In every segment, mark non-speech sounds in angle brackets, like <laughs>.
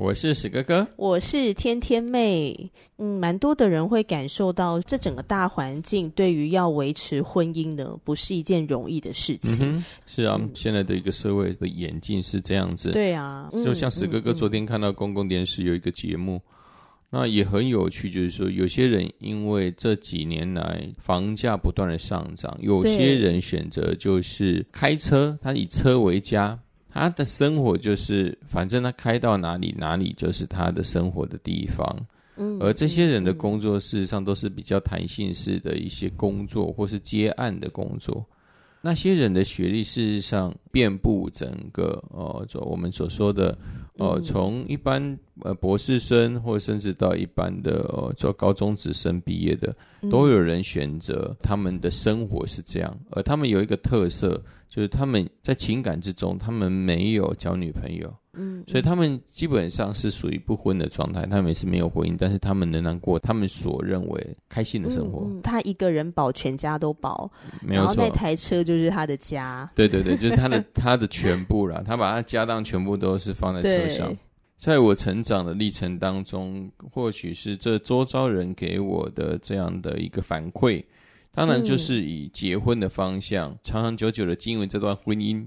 我是史哥哥，我是天天妹。嗯，蛮多的人会感受到，这整个大环境对于要维持婚姻呢，不是一件容易的事情。嗯、是啊、嗯，现在的一个社会的演进是这样子。对啊，就像史哥哥昨天看到公共电视有一个节目，那也很有趣，就是说有些人因为这几年来房价不断的上涨，有些人选择就是开车，他以车为家。他的生活就是，反正他开到哪里，哪里就是他的生活的地方。嗯，而这些人的工作事实上都是比较弹性式的一些工作，或是接案的工作。那些人的学历事实上遍布整个呃，就我们所说的呃，从一般呃博士生，或甚至到一般的呃，做高中职生毕业的，都有人选择他们的生活是这样，而他们有一个特色。就是他们在情感之中，他们没有交女朋友，嗯，所以他们基本上是属于不婚的状态。他们也是没有婚姻，但是他们仍然过他们所认为开心的生活。他一个人保全家都保，没有错。然后那台车就是他的家，对对对，就是他的 <laughs> 他的全部了。他把他家当全部都是放在车上。在我成长的历程当中，或许是这周遭人给我的这样的一个反馈。当然，就是以结婚的方向，嗯、长长久久的经营这段婚姻。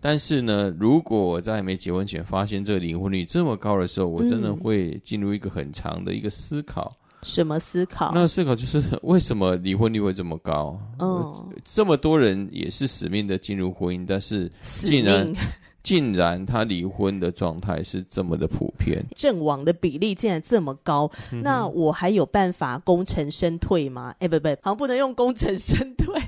但是呢，如果我在没结婚前发现这个离婚率这么高的时候，我真的会进入一个很长的一个思考。什么思考？那思考就是为什么离婚率会这么高？哦，这么多人也是死命的进入婚姻，但是竟然。竟然他离婚的状态是这么的普遍，阵亡的比例竟然这么高，嗯、那我还有办法功成身退吗？哎，不不，好像不能用功成身退，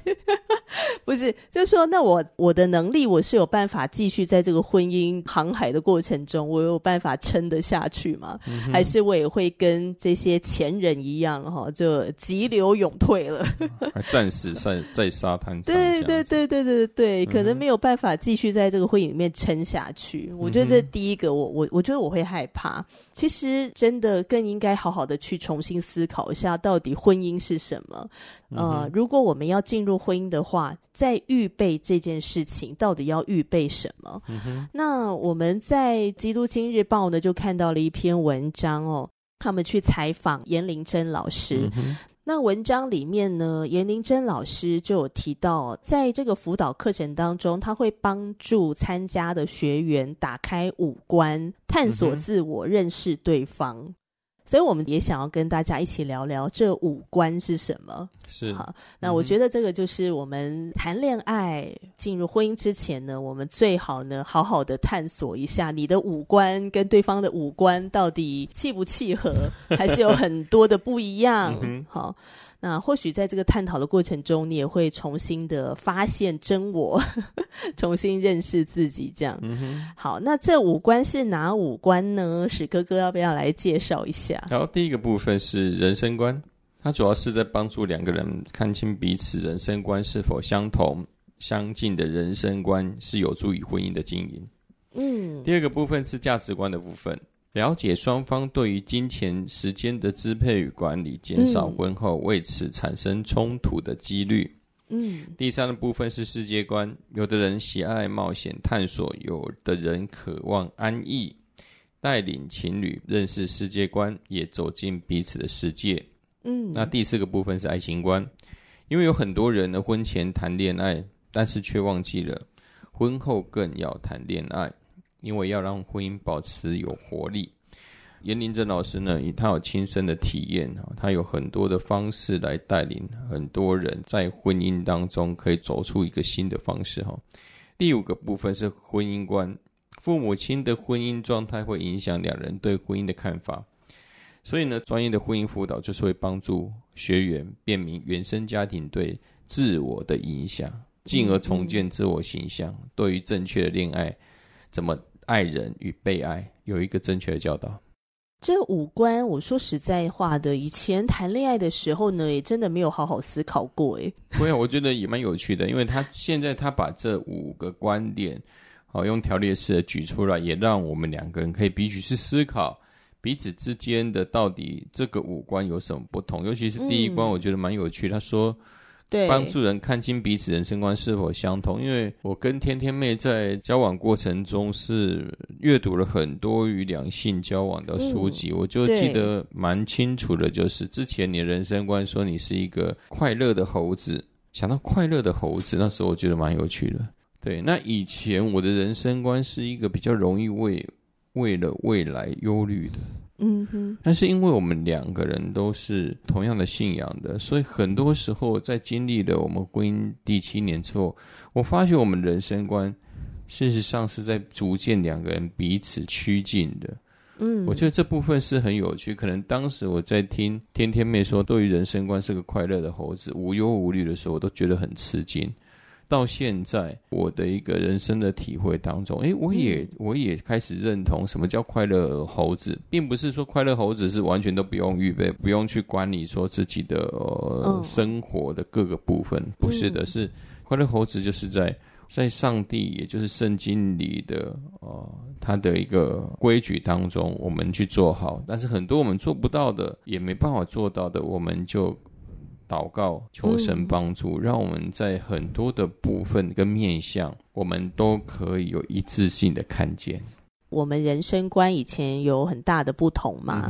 <laughs> 不是，就是说，那我我的能力我是有办法继续在这个婚姻航海的过程中，我有办法撑得下去吗？嗯、还是我也会跟这些前人一样，哈，就急流勇退了，<laughs> 还暂时在在沙滩上？对对对对对对，可能没有办法继续在这个婚姻里面撑下去，我觉得这第一个，我我我觉得我会害怕。其实真的更应该好好的去重新思考一下，到底婚姻是什么？呃，如果我们要进入婚姻的话，在预备这件事情，到底要预备什么？那我们在《基督今日报》呢，就看到了一篇文章哦，他们去采访严玲珍老师。那文章里面呢，严玲珍老师就有提到，在这个辅导课程当中，他会帮助参加的学员打开五官，探索自我，认识对方。所以我们也想要跟大家一起聊聊这五官是什么。是好，那我觉得这个就是我们谈恋爱进入婚姻之前呢，我们最好呢好好的探索一下你的五官跟对方的五官到底契不契合，还是有很多的不一样。好。那或许在这个探讨的过程中，你也会重新的发现真我，呵 <laughs> 呵重新认识自己。这样，嗯，好，那这五官是哪五官呢？史哥哥要不要来介绍一下？好，第一个部分是人生观，它主要是在帮助两个人看清彼此人生观是否相同、相近的人生观，是有助于婚姻的经营。嗯，第二个部分是价值观的部分。了解双方对于金钱、时间的支配与管理，减少婚后为此产生冲突的几率。嗯，第三个部分是世界观，有的人喜爱冒险探索，有的人渴望安逸，带领情侣认识世界观，也走进彼此的世界。嗯，那第四个部分是爱情观，因为有很多人呢，婚前谈恋爱，但是却忘记了婚后更要谈恋爱。因为要让婚姻保持有活力，严林珍老师呢，以他有亲身的体验，他有很多的方式来带领很多人在婚姻当中可以走出一个新的方式哈。第五个部分是婚姻观，父母亲的婚姻状态会影响两人对婚姻的看法，所以呢，专业的婚姻辅导就是会帮助学员，辨明原生家庭对自我的影响，进而重建自我形象。对于正确的恋爱，怎么爱人与被爱，有一个正确的教导。这五官，我说实在话的，以前谈恋爱的时候呢，也真的没有好好思考过。哎，对啊，我觉得也蛮有趣的，因为他现在他把这五个观点，好用条列式的举出来，也让我们两个人可以彼此去思考彼此之间的到底这个五官有什么不同。尤其是第一关，我觉得蛮有趣。嗯、他说。对，帮助人看清彼此人生观是否相同。因为我跟天天妹在交往过程中是阅读了很多与两性交往的书籍，嗯、我就记得蛮清楚的，就是之前你的人生观说你是一个快乐的猴子，想到快乐的猴子，那时候我觉得蛮有趣的。对，那以前我的人生观是一个比较容易为为了未来忧虑的。嗯哼，但是因为我们两个人都是同样的信仰的，所以很多时候在经历了我们婚姻第七年之后，我发现我们人生观事实上是在逐渐两个人彼此趋近的。嗯，我觉得这部分是很有趣。可能当时我在听天天妹说，对于人生观是个快乐的猴子，无忧无虑的时候，我都觉得很吃惊。到现在，我的一个人生的体会当中，诶，我也我也开始认同什么叫快乐猴子，并不是说快乐猴子是完全都不用预备，不用去管理说自己的、呃、生活的各个部分，不是的，是快乐猴子就是在在上帝，也就是圣经里的呃他的一个规矩当中，我们去做好，但是很多我们做不到的，也没办法做到的，我们就。祷告，求神帮助，嗯、让我们在很多的部分跟面向，我们都可以有一致性的看见。我们人生观以前有很大的不同嘛？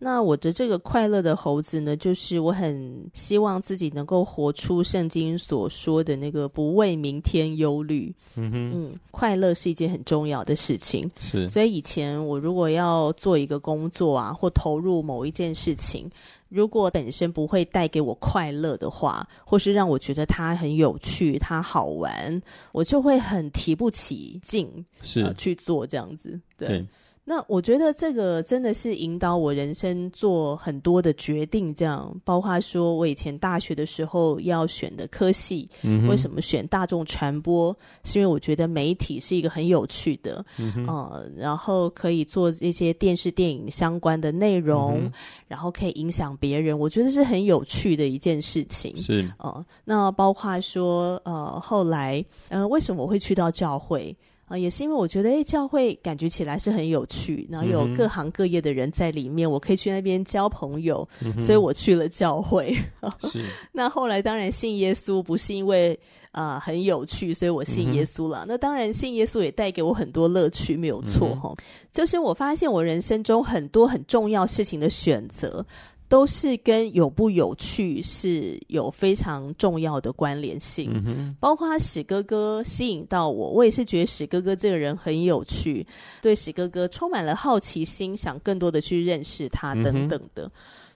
那我的这个快乐的猴子呢，就是我很希望自己能够活出圣经所说的那个不为明天忧虑。嗯哼，嗯，快乐是一件很重要的事情。是，所以以前我如果要做一个工作啊，或投入某一件事情。如果本身不会带给我快乐的话，或是让我觉得它很有趣、它好玩，我就会很提不起劲，是、呃、去做这样子，对。对那我觉得这个真的是引导我人生做很多的决定，这样包括说我以前大学的时候要选的科系，嗯、为什么选大众传播？是因为我觉得媒体是一个很有趣的，嗯、呃，然后可以做一些电视电影相关的内容，嗯、然后可以影响别人，我觉得是很有趣的一件事情。是哦、呃，那包括说呃后来呃为什么我会去到教会？啊，也是因为我觉得，哎，教会感觉起来是很有趣，然后有各行各业的人在里面，嗯、我可以去那边交朋友，嗯、所以我去了教会。是。<laughs> 那后来当然信耶稣不是因为啊、呃、很有趣，所以我信耶稣了。嗯、那当然信耶稣也带给我很多乐趣，没有错哈。就是我发现我人生中很多很重要事情的选择。都是跟有不有趣是有非常重要的关联性，嗯、包括史哥哥吸引到我，我也是觉得史哥哥这个人很有趣，对史哥哥充满了好奇心，想更多的去认识他等等的。嗯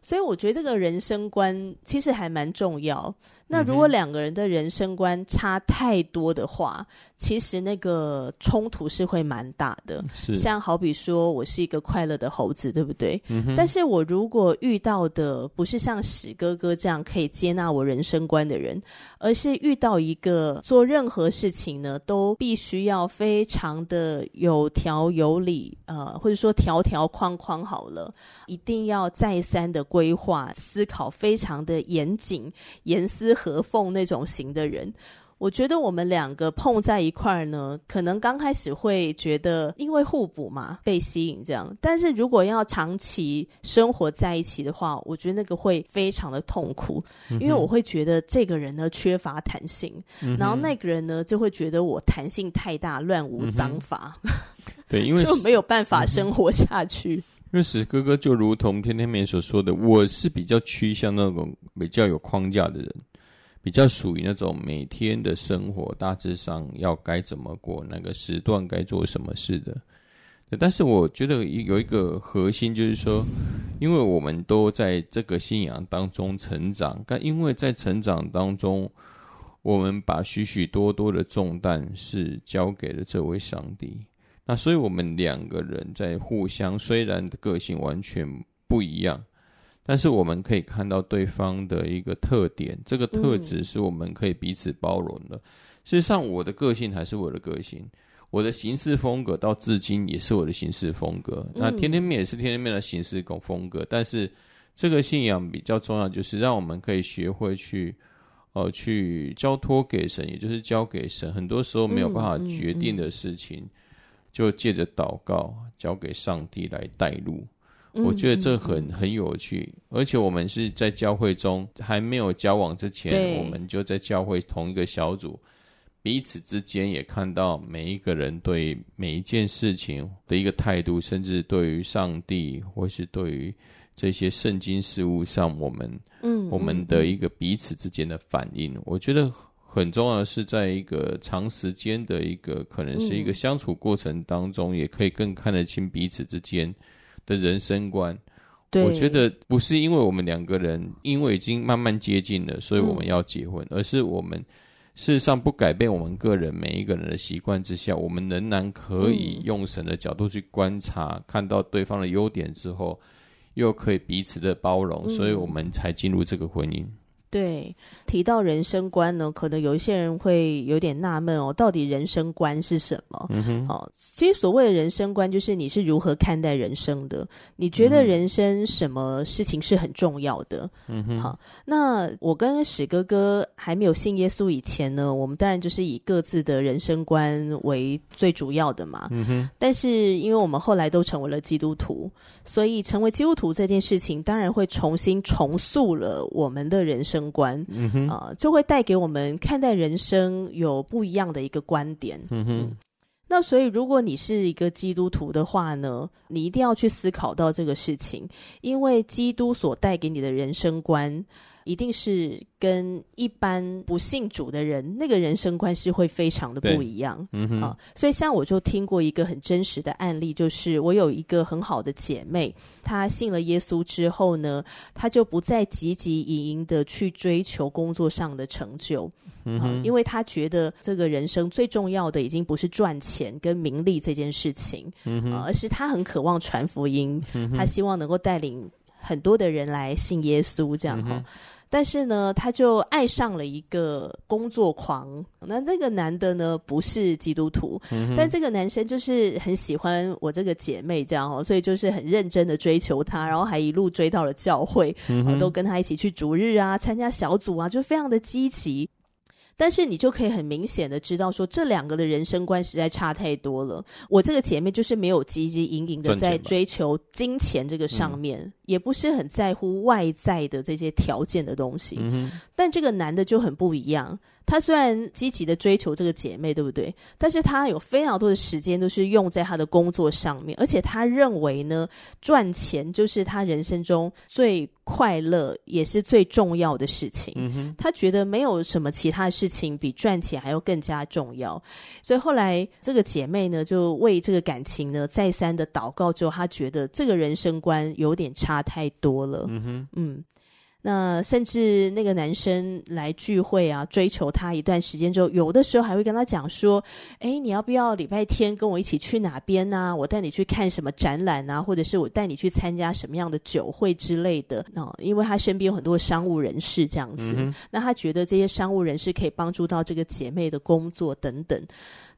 所以我觉得这个人生观其实还蛮重要。那如果两个人的人生观差太多的话，其实那个冲突是会蛮大的。是，像好比说我是一个快乐的猴子，对不对？嗯哼。但是我如果遇到的不是像史哥哥这样可以接纳我人生观的人，而是遇到一个做任何事情呢都必须要非常的有条有理，呃，或者说条条框框好了，一定要再三的。规划思考非常的严谨、严丝合缝那种型的人，我觉得我们两个碰在一块儿呢，可能刚开始会觉得因为互补嘛，被吸引这样。但是如果要长期生活在一起的话，我觉得那个会非常的痛苦，因为我会觉得这个人呢缺乏弹性，嗯、然后那个人呢就会觉得我弹性太大，乱无章法。嗯、对，因为 <laughs> 就没有办法生活下去。嗯因为史哥哥就如同天天妹所说的，我是比较趋向那种比较有框架的人，比较属于那种每天的生活大致上要该怎么过，那个时段该做什么事的。但是我觉得有一个核心就是说，因为我们都在这个信仰当中成长，但因为在成长当中，我们把许许多多的重担是交给了这位上帝。那所以，我们两个人在互相，虽然个性完全不一样，但是我们可以看到对方的一个特点，这个特质是我们可以彼此包容的。嗯、事实上，我的个性还是我的个性，我的行事风格到至今也是我的行事风格。嗯、那天天面也是天天面的行事风格，但是这个信仰比较重要，就是让我们可以学会去，呃，去交托给神，也就是交给神。很多时候没有办法决定的事情，嗯嗯嗯、就借着祷告交给上帝来带路。我觉得这很很有趣，而且我们是在教会中还没有交往之前，我们就在教会同一个小组，彼此之间也看到每一个人对每一件事情的一个态度，甚至对于上帝或是对于这些圣经事物上，我们嗯我们的一个彼此之间的反应。我觉得很重要的是，在一个长时间的一个可能是一个相处过程当中，也可以更看得清彼此之间。的人生观，我觉得不是因为我们两个人因为已经慢慢接近了，所以我们要结婚，嗯、而是我们事实上不改变我们个人每一个人的习惯之下，我们仍然可以用神的角度去观察，嗯、看到对方的优点之后，又可以彼此的包容，嗯、所以我们才进入这个婚姻。对，提到人生观呢，可能有一些人会有点纳闷哦，到底人生观是什么？嗯哼，哦，其实所谓的人生观，就是你是如何看待人生的？你觉得人生什么事情是很重要的？嗯哼，好，那我跟史哥哥还没有信耶稣以前呢，我们当然就是以各自的人生观为最主要的嘛。嗯哼，但是因为我们后来都成为了基督徒，所以成为基督徒这件事情，当然会重新重塑了我们的人生观，嗯哼，啊、呃，就会带给我们看待人生有不一样的一个观点，嗯哼。嗯，那所以，如果你是一个基督徒的话呢，你一定要去思考到这个事情，因为基督所带给你的人生观。一定是跟一般不信主的人，那个人生观是会非常的不一样。嗯哼，啊，所以像我就听过一个很真实的案例，就是我有一个很好的姐妹，她信了耶稣之后呢，她就不再汲汲营营的去追求工作上的成就。嗯，啊，因为她觉得这个人生最重要的已经不是赚钱跟名利这件事情，嗯而是她很渴望传福音，她希望能够带领很多的人来信耶稣，这样哈。嗯但是呢，他就爱上了一个工作狂。那那个男的呢，不是基督徒，嗯、但这个男生就是很喜欢我这个姐妹，这样哦，所以就是很认真的追求她，然后还一路追到了教会，都跟他一起去逐日啊，参加小组啊，就非常的积极。但是你就可以很明显的知道说，这两个的人生观实在差太多了。我这个姐妹就是没有汲汲营营的在追求金钱这个上面，嗯、也不是很在乎外在的这些条件的东西。嗯、但这个男的就很不一样。他虽然积极的追求这个姐妹，对不对？但是他有非常多的时间都是用在他的工作上面，而且他认为呢，赚钱就是他人生中最快乐也是最重要的事情。他觉得没有什么其他的事情比赚钱还要更加重要。所以后来这个姐妹呢，就为这个感情呢再三的祷告之后，她觉得这个人生观有点差太多了。嗯哼，嗯。那甚至那个男生来聚会啊，追求她一段时间之后，有的时候还会跟她讲说：“诶，你要不要礼拜天跟我一起去哪边呢？我带你去看什么展览啊，或者是我带你去参加什么样的酒会之类的。”哦，因为他身边有很多商务人士这样子，嗯。那他觉得这些商务人士可以帮助到这个姐妹的工作等等。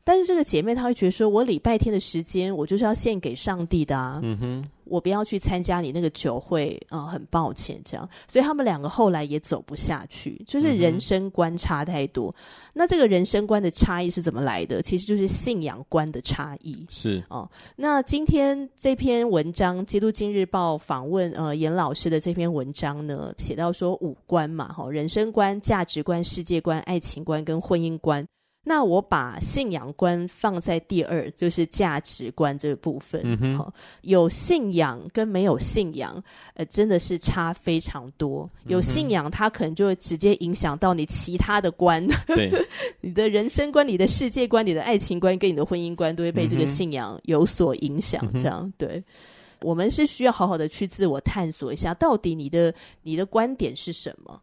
但是这个姐妹她会觉得说，我礼拜天的时间我就是要献给上帝的啊，嗯哼，我不要去参加你那个酒会啊，呃，很抱歉这样。所以他们两个后来也走不下去，就是人生观差太多。嗯。那这个人生观的差异是怎么来的？其实就是信仰观的差异。是哦。那今天这篇文章，《基督今日报》访问呃严老师的这篇文章呢，写到说五观嘛，哈，人生观、价值观、世界观、爱情观跟婚姻观。那我把信仰观放在第二，就是价值观这个部分。有信仰跟没有信仰，呃，真的是差非常多。有信仰，它可能就会直接影响到你其他的观，对，<laughs> 你的人生观、你的世界观、你的爱情观跟你的婚姻观，都会被这个信仰有所影响。这样，对，我们是需要好好的去自我探索一下，到底你的你的观点是什么。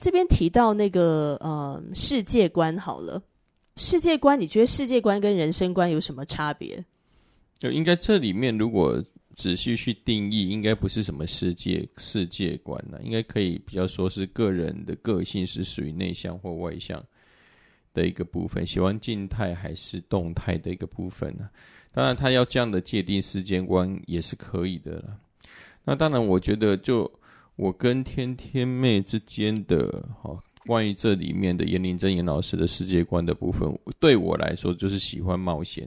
这边提到那个呃世界观好了，世界观，你觉得世界观跟人生观有什么差别？就应该这里面如果仔细去定义，应该不是什么世界世界观了，应该可以比较说是个人的个性是属于内向或外向的一个部分，喜欢静态还是动态的一个部分呢？当然，他要这样的界定世界观也是可以的了。那当然，我觉得就我跟天天妹之间的哈，关于这里面的严林真严老师的世界观的部分，对我来说就是喜欢冒险。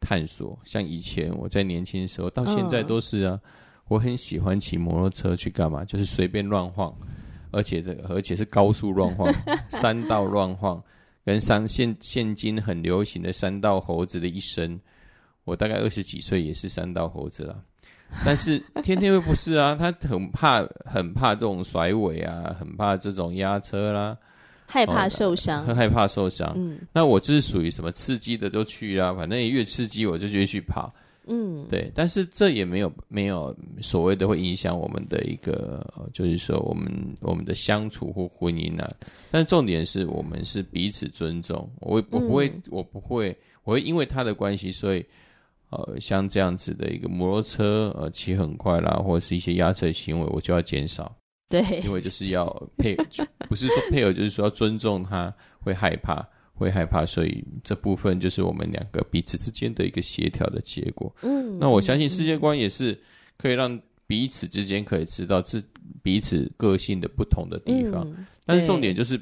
探索，像以前我在年轻的时候，到现在都是啊。我很喜欢骑摩托车去干嘛？就是随便乱晃，而且这个而且是高速乱晃，<laughs> 山道乱晃，跟山现现今很流行的山道猴子的一生。我大概二十几岁也是山道猴子了，但是天天又不是啊，他很怕很怕这种甩尾啊，很怕这种压车啦。害怕受伤，很、哦、<laughs> 害怕受伤。嗯，那我这是属于什么刺激的都去啊，反正越刺激我就越去跑。嗯，对。但是这也没有没有所谓的会影响我们的一个，就是说我们我们的相处或婚姻啊。但重点是我们是彼此尊重。我我不会、嗯、我不会我会因为他的关系，所以呃像这样子的一个摩托车呃骑很快啦，或者是一些压车行为，我就要减少。对，因为就是要配，不是说配偶，就是说要尊重他，会害怕，会害怕，所以这部分就是我们两个彼此之间的一个协调的结果。嗯，那我相信世界观也是可以让彼此之间可以知道自彼此个性的不同的地方，嗯、但是重点就是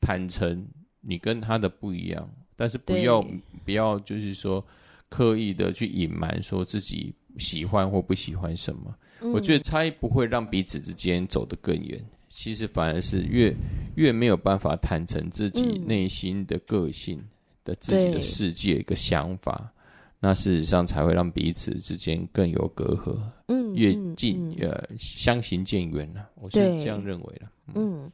坦诚你跟他的不一样，但是不要不要就是说刻意的去隐瞒说自己喜欢或不喜欢什么。我觉得差异不会让彼此之间走得更远，其实反而是越越没有办法坦诚自己内心的个性的自己的世界一个想法，那事实上才会让彼此之间更有隔阂，嗯，越近呃相行渐远了，我是这样认为的，嗯。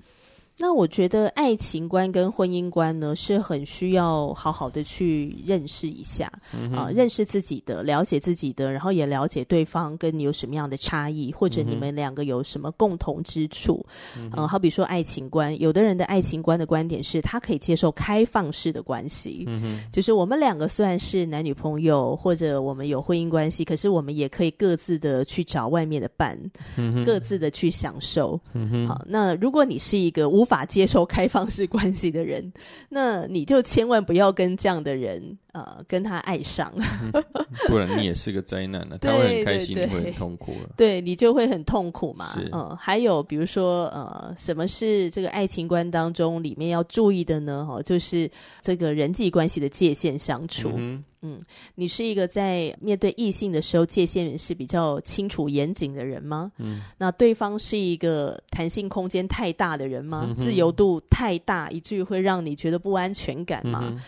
那我觉得爱情观跟婚姻观呢，是很需要好好的去认识一下，嗯、啊，认识自己的，了解自己的，然后也了解对方跟你有什么样的差异，或者你们两个有什么共同之处。嗯、啊，好比说爱情观，有的人的爱情观的观点是他可以接受开放式的关系，嗯，就是我们两个虽然是男女朋友，或者我们有婚姻关系，可是我们也可以各自的去找外面的伴，嗯，各自的去享受。嗯，好，那如果你是一个无无法接受开放式关系的人，那你就千万不要跟这样的人呃跟他爱上，嗯，<laughs> 不然你也是个灾难 <laughs> 了。他会很开心，你会很痛苦了。对，你就会很痛苦嘛。嗯，呃，还有比如说呃，什么是这个爱情观当中里面要注意的呢？哈，就是这个人际关系的界限相处。嗯嗯，你是一个在面对异性的时候界限是比较清楚严谨的人吗？嗯，那对方是一个弹性空间太大的人吗？嗯、自由度太大，以至于会让你觉得不安全感吗？嗯、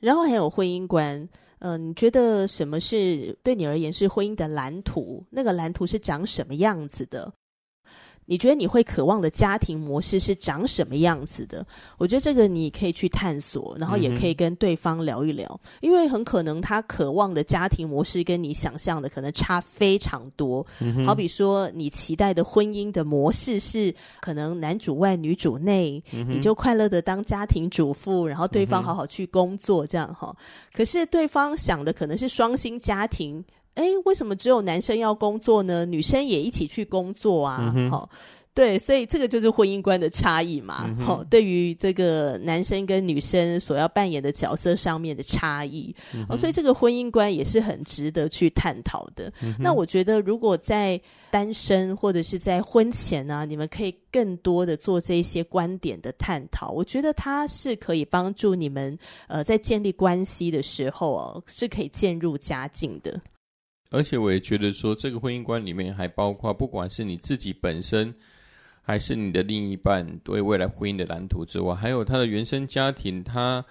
然后还有婚姻观，嗯、呃，你觉得什么是对你而言是婚姻的蓝图？那个蓝图是长什么样子的？你觉得你会渴望的家庭模式是长什么样子的？我觉得这个你可以去探索，然后也可以跟对方聊一聊，嗯、因为很可能他渴望的家庭模式跟你想象的可能差非常多。嗯、好比说，你期待的婚姻的模式是可能男主外女主内，嗯、你就快乐的当家庭主妇，然后对方好好去工作这样哈。可是对方想的可能是双薪家庭。哎，为什么只有男生要工作呢？女生也一起去工作啊？好、嗯哦，对，所以这个就是婚姻观的差异嘛。好、嗯哦，对于这个男生跟女生所要扮演的角色上面的差异，嗯、哦，所以这个婚姻观也是很值得去探讨的。嗯、那我觉得，如果在单身或者是在婚前呢、啊，你们可以更多的做这些观点的探讨。我觉得它是可以帮助你们呃，在建立关系的时候哦，是可以渐入佳境的。而且我也觉得说，这个婚姻观里面还包括，不管是你自己本身，还是你的另一半对未来婚姻的蓝图之外，还有他的原生家庭，他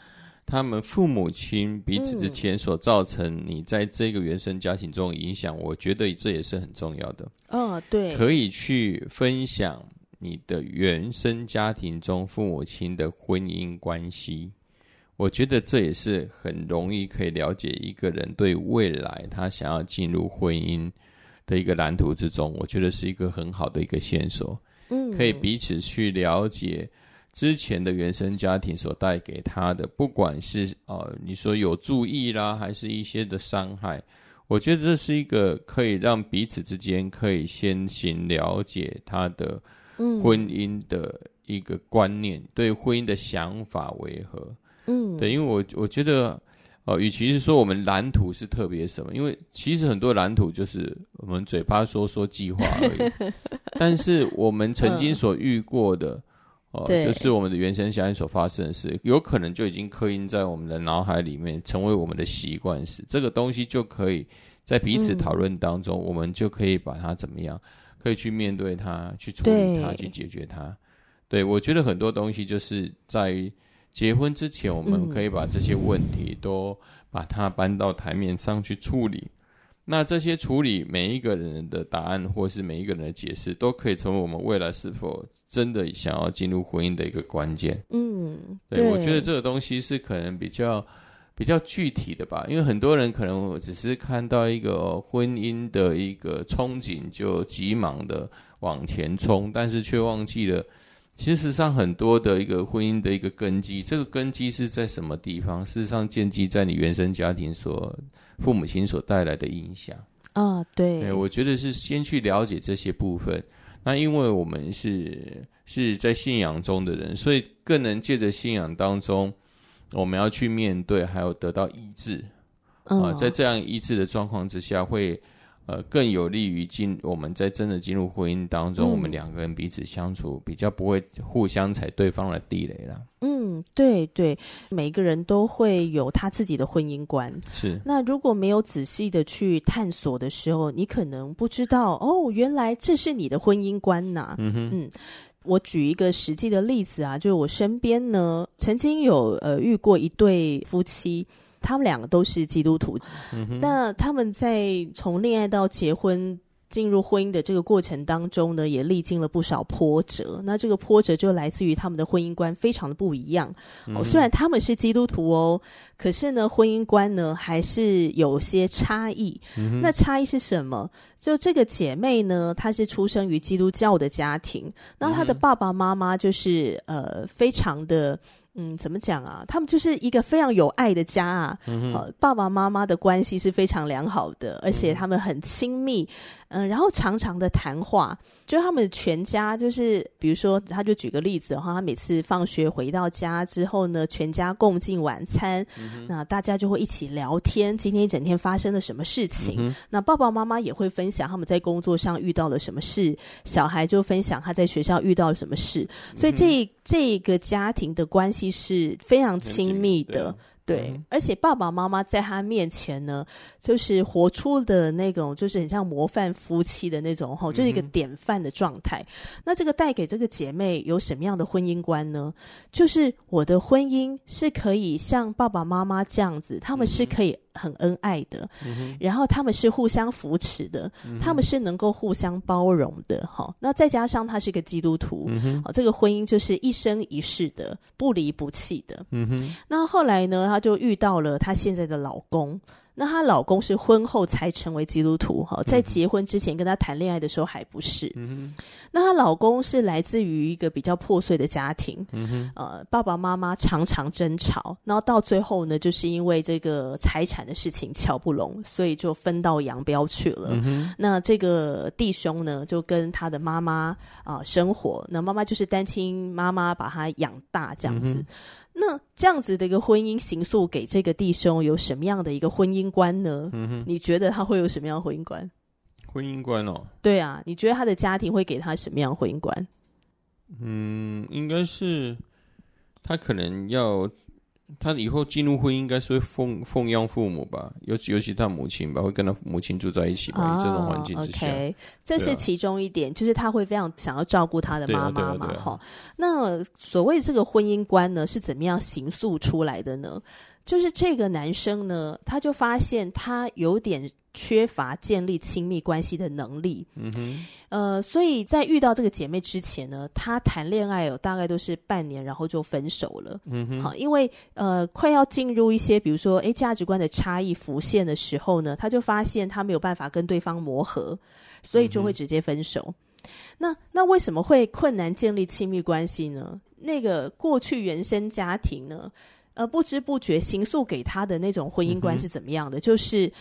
他们父母亲彼此之前所造成你在这个原生家庭中的影响，嗯，我觉得这也是很重要的。哦，对，可以去分享你的原生家庭中父母亲的婚姻关系。我觉得这也是很容易可以了解一个人对未来他想要进入婚姻的一个蓝图之中，我觉得是一个很好的一个线索。嗯，可以彼此去了解之前的原生家庭所带给他的，不管是呃你说有注意啦，还是一些的伤害，我觉得这是一个可以让彼此之间可以先行了解他的婚姻的一个观念，嗯、对婚姻的想法为何？嗯，对，因为我我觉得。哦，与其是说我们蓝图是特别什么，因为其实很多蓝图就是我们嘴巴说说计划而已。<laughs> 但是我们曾经所遇过的，哦、呃，就是我们的原生家庭所发生的事，有可能就已经刻印在我们的脑海里面，成为我们的习惯时，这个东西就可以在彼此讨论当中，嗯、我们就可以把它怎么样，可以去面对它，去处理它，去解决它。对，我觉得很多东西就是在于。结婚之前，我们可以把这些问题都把它搬到台面上去处理。那这些处理每一个人的答案，或是每一个人的解释，都可以成为我们未来是否真的想要进入婚姻的一个关键。嗯，对，对，我觉得这个东西是可能比较比较具体的吧，因为很多人可能只是看到一个婚姻的一个憧憬，就急忙的往前冲，但是却忘记了。其实上，很多的一个婚姻的一个根基，这个根基是在什么地方？事实上，建基在你原生家庭所父母亲所带来的影响。啊，对，对，我觉得是先去了解这些部分。那因为我们是是在信仰中的人，所以更能借着信仰当中，我们要去面对，还有得到医治。啊，在这样医治的状况之下，会。呃，更有利于进我们在真的进入婚姻当中，嗯、我们两个人彼此相处比较不会互相踩对方的地雷了。嗯，对对，每个人都会有他自己的婚姻观。是，那如果没有仔细的去探索的时候，你可能不知道哦，原来这是你的婚姻观呐、啊。嗯哼，嗯，我举一个实际的例子啊，就是我身边呢，曾经有呃遇过一对夫妻。他们两个都是基督徒，嗯、那他们在从恋爱到结婚进入婚姻的这个过程当中呢，也历经了不少波折。那这个波折就来自于他们的婚姻观非常的不一样。虽然他们是基督徒哦，可是呢，婚姻观呢还是有些差异。嗯、那差异是什么？就这个姐妹呢，她是出生于基督教的家庭，那她的爸爸妈妈就是呃，非常的。嗯，怎么讲啊？他们就是一个非常有爱的家啊，嗯、呃，爸爸妈妈的关系是非常良好的，而且他们很亲密。嗯、呃，然后常常的谈话，就他们全家就是，比如说，他就举个例子哈，他每次放学回到家之后呢，全家共进晚餐，嗯、那大家就会一起聊天，今天一整天发生了什么事情。嗯、那爸爸妈妈也会分享他们在工作上遇到了什么事，小孩就分享他在学校遇到了什么事，所以这这个家庭的关系是非常亲密的。对，嗯、而且爸爸妈妈在他面前呢，就是活出的那种，就是很像模范夫妻的那种，吼，就是一个典范的状态。嗯、那这个带给这个姐妹有什么样的婚姻观呢？就是我的婚姻是可以像爸爸妈妈这样子，他们是可以很恩爱的，嗯、然后他们是互相扶持的，嗯、他们是能够互相包容的，哈。那再加上他是一个基督徒，嗯、这个婚姻就是一生一世的，不离不弃的。嗯哼。那后来呢？她就遇到了她现在的老公。那她老公是婚后才成为基督徒，哈，在结婚之前跟她谈恋爱的时候还不是。嗯、那她老公是来自于一个比较破碎的家庭，嗯、哼呃，爸爸妈妈常常争吵，然后到最后呢，就是因为这个财产的事情瞧不拢，所以就分道扬镳去了。嗯、那这个弟兄呢，就跟他的妈妈啊、呃、生活，那妈妈就是单亲妈妈把他养大这样子。嗯那这样子的一个婚姻形塑给这个弟兄有什么样的一个婚姻观呢？嗯哼，你觉得他会有什么样的婚姻观？婚姻观哦，对啊，你觉得他的家庭会给他什么样的婚姻观？嗯，应该是他可能要。他以后进入婚姻，应该是会奉奉养父母吧，尤其尤其他母亲吧，会跟他母亲住在一起吧。哦、这种环境之下，okay, 这是其中一点，啊、就是他会非常想要照顾他的妈妈嘛，哈。那所谓这个婚姻观呢，是怎么样形塑出来的呢？就是这个男生呢，他就发现他有点。缺乏建立亲密关系的能力，嗯哼，呃，所以在遇到这个姐妹之前呢，他谈恋爱哦，大概都是半年，然后就分手了，嗯哼，好，因为呃，快要进入一些比如说诶价值观的差异浮现的时候呢，他就发现他没有办法跟对方磨合，所以就会直接分手。嗯那那为什么会困难建立亲密关系呢？那个过去原生家庭呢？呃，不知不觉形塑给他的那种婚姻观是怎么样的？嗯、就是，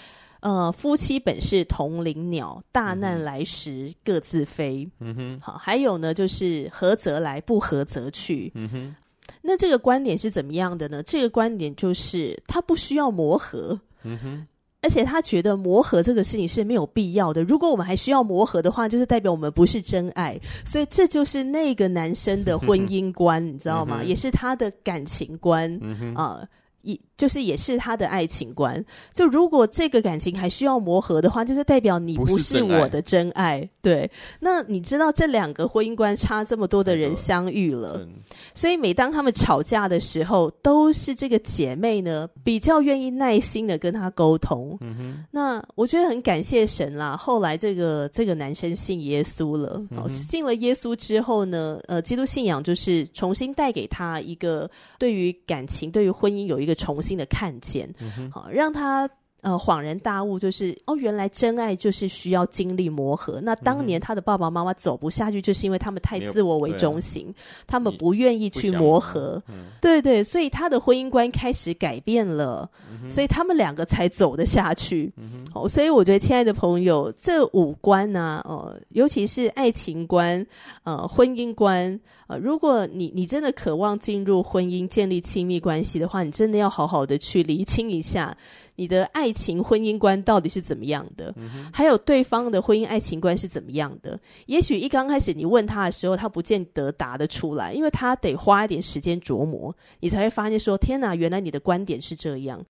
呃，夫妻本是同林鸟，大难来时各自飞。嗯哼，好，还有呢，就是合则来，不合则去。嗯哼，那这个观点是怎么样的呢？这个观点就是他不需要磨合。嗯哼。而且他觉得磨合这个事情是没有必要的。如果我们还需要磨合的话，就是代表我们不是真爱。所以这就是那个男生的婚姻观，你知道吗？也是他的感情观啊。呃一就是也是他的爱情观，就如果这个感情还需要磨合的话，就是代表你不是我的真爱。对，那你知道这两个婚姻观差这么多的人相遇了，所以每当他们吵架的时候，都是这个姐妹呢比较愿意耐心的跟他沟通。嗯哼，那我觉得很感谢神啦。后来这个这个男生信耶稣了，嗯，信了耶稣之后呢，呃，基督信仰就是重新带给他一个对于感情、对于婚姻有一个。重新的看见，好，让他呃恍然大悟，就是哦，原来真爱就是需要经历磨合。那当年他的爸爸妈妈走不下去，就是因为他们太自我为中心，他们不愿意去磨合。对对，所以他的婚姻观开始改变了，所以他们两个才走得下去。哦，所以我觉得，亲爱的朋友，这五观呢，呃，尤其是爱情观，呃，婚姻观。呃，如果你你真的渴望进入婚姻、建立亲密关系的话，你真的要好好的去厘清一下你的爱情婚姻观到底是怎么样的，嗯、还有对方的婚姻爱情观是怎么样的。也许一刚开始你问他的时候，他不见得答得出来，因为他得花一点时间琢磨，你才会发现说：天哪，原来你的观点是这样。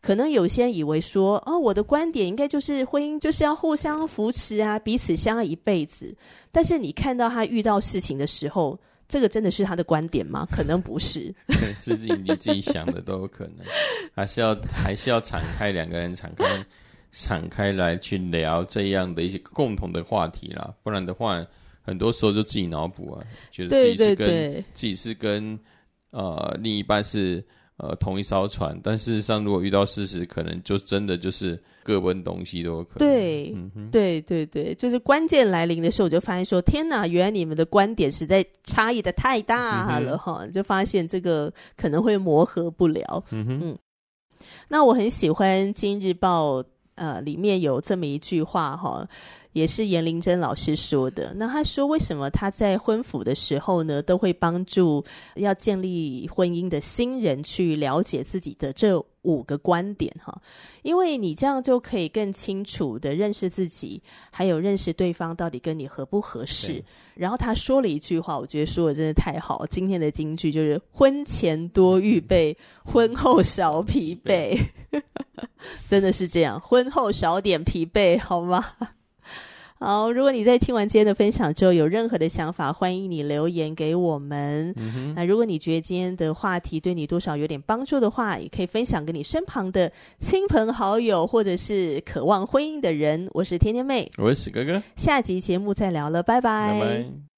可能有些人以为说，哦，我的观点应该就是婚姻就是要互相扶持啊，彼此相爱一辈子。但是你看到他遇到事情的时候，这个真的是他的观点吗？<laughs> 可能不是，自己你自己想的都有可能，<laughs> 还是要还是要敞开两个人敞开敞开来去聊这样的一些共同的话题啦，不然的话，很多时候就自己脑补啊，觉得自己是跟自己是跟呃另一半是。呃，同一艘船，但事实上，如果遇到事实，可能就真的就是各奔东西都有可能。对，对，对，对，就是关键来临的时候，我就发现说：天哪，原来你们的观点实在差异的太大了哈！就发现这个可能会磨合不了。嗯哼，嗯。那我很喜欢《今日报》呃，里面有这么一句话哈。也是严玲珍老师说的。那他说，为什么他在婚府的时候呢，都会帮助要建立婚姻的新人去了解自己的这五个观点哈？因为你这样就可以更清楚的认识自己，还有认识对方到底跟你合不合适。然后他说了一句话，我觉得说的真的太好。今天的金句就是：婚前多预备，婚后少疲惫。<laughs> 真的是这样，婚后少点疲惫，好吗？好，如果你在听完今天的分享之后有任何的想法，欢迎你留言给我们。嗯、那如果你觉得今天的话题对你多少有点帮助的话，也可以分享给你身旁的亲朋好友，或者是渴望婚姻的人。我是天天妹，我是史哥哥，下集节目再聊了，拜拜。拜拜。